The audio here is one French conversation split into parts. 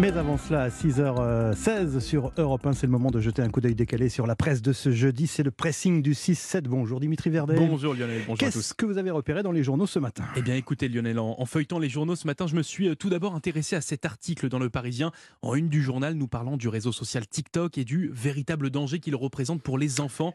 Mais avant cela, à 6h16 sur Europe 1, c'est le moment de jeter un coup d'œil décalé sur la presse de ce jeudi. C'est le pressing du 6-7. Bonjour Dimitri Verdet. Bonjour Lionel, bonjour à tous. Qu'est-ce que vous avez repéré dans les journaux ce matin? Eh bien écoutez Lionel, en, feuilletant les journaux ce matin, je me suis euh, tout d'abord intéressé à cet article dans Le Parisien, en une du journal, nous parlant du réseau social TikTok et du véritable danger qu'il représente pour les enfants.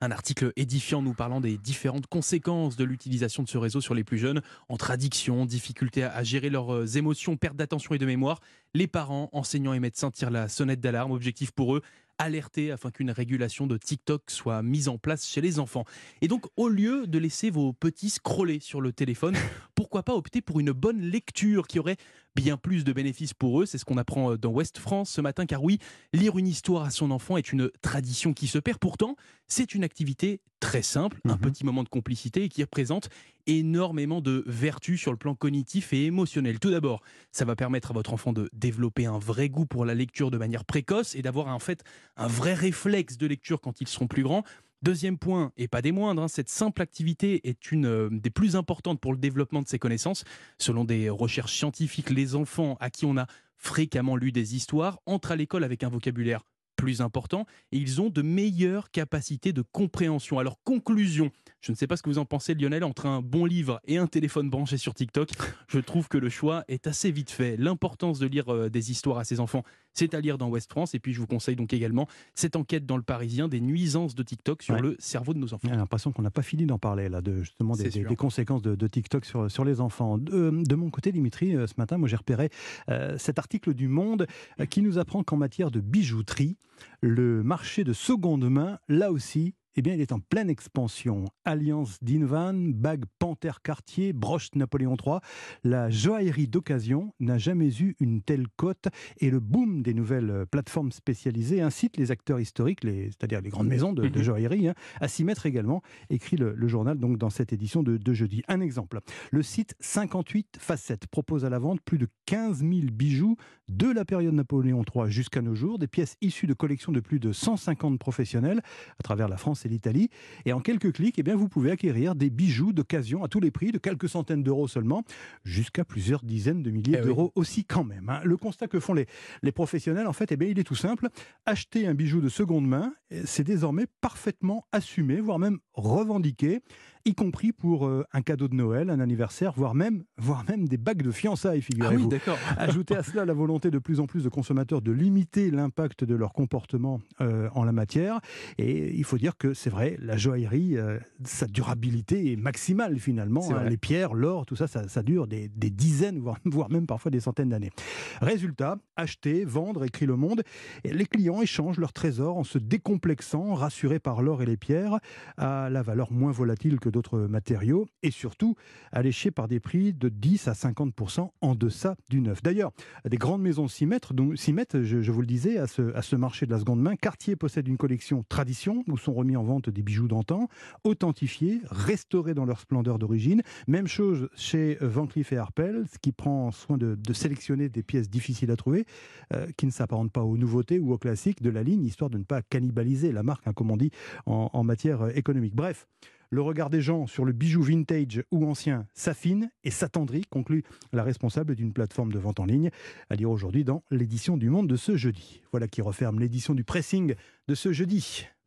Un article édifiant nous parlant des différentes conséquences de l'utilisation de ce réseau sur les plus jeunes, entre addiction, difficulté à gérer leurs euh, émotions, perte d'attention et de mémoire. Les parents, enseignants et médecins tirent la sonnette d'alarme. Objectif pour eux, alerter afin qu'une régulation de TikTok soit mise en place chez les enfants. Et donc, au lieu de laisser vos petits scroller sur le téléphone, pourquoi pas opter pour une bonne lecture qui aurait bien plus de bénéfices pour eux. C'est ce qu'on apprend dans Ouest France ce matin, car oui, lire une histoire à son enfant est une tradition qui se perd. Pourtant, c'est une activité très simple, un mhm. petit moment de complicité et qui représente énormément de vertus sur le plan cognitif et émotionnel. Tout d'abord, ça va permettre à votre enfant de développer un vrai goût pour la lecture de manière précoce et d'avoir en fait un vrai réflexe de lecture quand ils seront plus grands. Deuxième point, et pas des moindres, hein, cette simple activité est une euh, des plus importantes pour le développement de ses connaissances. Selon des recherches scientifiques, les enfants à qui on a fréquemment lu des histoires entrent à l'école avec un vocabulaire plus important et ils ont de meilleures capacités de compréhension. Alors conclusion, je ne sais pas ce que vous en pensez Lionel, entre un bon livre et un téléphone branché sur TikTok, je trouve que le choix est assez vite fait. L'importance de lire euh, des histoires à ses enfants, c'est à lire dans Ouest France et puis je vous conseille donc également cette enquête dans le Parisien des nuisances de TikTok sur le cerveau de nos enfants. J'ai l'impression qu'on n'a pas fini d'en parler là, de justement des, conséquences de, TikTok sur, sur les enfants. De, mon côté, Dimitri, euh, ce matin, moi j'ai repéré euh, cet article du Monde qui nous apprend qu'en matière de bijouterie, le marché de seconde main, là aussi, eh bien, il est en pleine expansion. Alliance Dinvan, bague Panthère Cartier, broche Napoléon III. La joaillerie d'occasion n'a jamais eu une telle cote et le boom des nouvelles plateformes spécialisées incite les acteurs historiques, c'est-à-dire les grandes maisons de, mhm. joaillerie, hein, à s'y mettre également, écrit le, journal donc dans cette édition de, de, jeudi. Un exemple, le site 58 Facettes propose à la vente plus de 15 000 bijoux de la période Napoléon III jusqu'à nos jours, des pièces issues de collections de plus de 150 professionnels à travers la France et l'Italie. Et en quelques clics, eh bien, vous pouvez acquérir des bijoux d'occasion à tous les prix, de quelques centaines d'euros seulement, jusqu'à plusieurs dizaines de milliers eh d'euros aussi quand même. Hein. Le constat que font les, les professionnels, en fait, eh bien, il est tout simple. Acheter un bijou de seconde main, c'est désormais parfaitement assumé, voire même revendiqué y compris pour euh, un cadeau de Noël, un anniversaire, voire même, voire même des bagues de fiançailles, figurez-vous. Ah Ajoutez à cela la volonté de plus en plus de consommateurs de limiter l'impact de leur comportement euh, en la matière. Et il faut dire que c'est vrai, la joaillerie, euh, sa durabilité est maximale finalement. Hein. les pierres, l'or, tout ça, ça, dure des, dizaines, voire, voire, même parfois des centaines d'années. Résultat, acheter, vendre, écrit Le Monde. Les clients échangent leurs trésors en se décomplexant, rassurés par l'or et les pierres, à la valeur moins volatile que d'autres matériaux et surtout alléchés par des prix de 10 à 50% en deçà du neuf. D'ailleurs, des grandes maisons s'y mettent, donc, mettent je, vous le disais, à ce, marché de la seconde main. Cartier possède une collection tradition où sont remis en vente des bijoux d'antan, authentifiés, restaurés dans leur splendeur d'origine. Même chose chez Van Cleef et Arpels, qui prend soin de, sélectionner des pièces difficiles à trouver, euh, qui ne s'apparentent pas aux nouveautés ou aux classiques de la ligne, histoire de ne pas cannibaliser la marque, hein, comme on dit en, en matière économique. Bref, le regard des gens sur le bijou vintage ou ancien s'affine et s'attendrit, conclut la responsable d'une plateforme de vente en ligne, à lire aujourd'hui dans l'édition du Monde de ce jeudi. Voilà qui referme l'édition du pressing de ce jeudi.